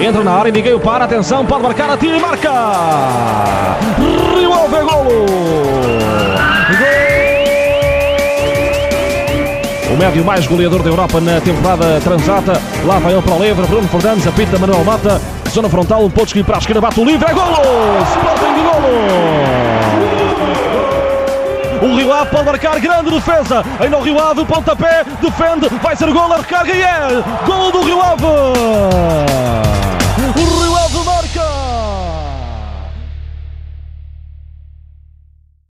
Entra na área, ninguém o para. Atenção, pode marcar, atira e marca. Rio Ave, golo. O médio mais goleador da Europa na temporada transata. Lá vai ele para o livre. Bruno Fernandes, apita Manuel Mata. Zona frontal, um pouco para a esquerda, bate o livre. É golo! Sporting de golo! O Rio Ave pode marcar grande defesa. Ainda o Rio Ave, pontapé, defende, vai ser gol, a recarga e é gol do Rio Ave!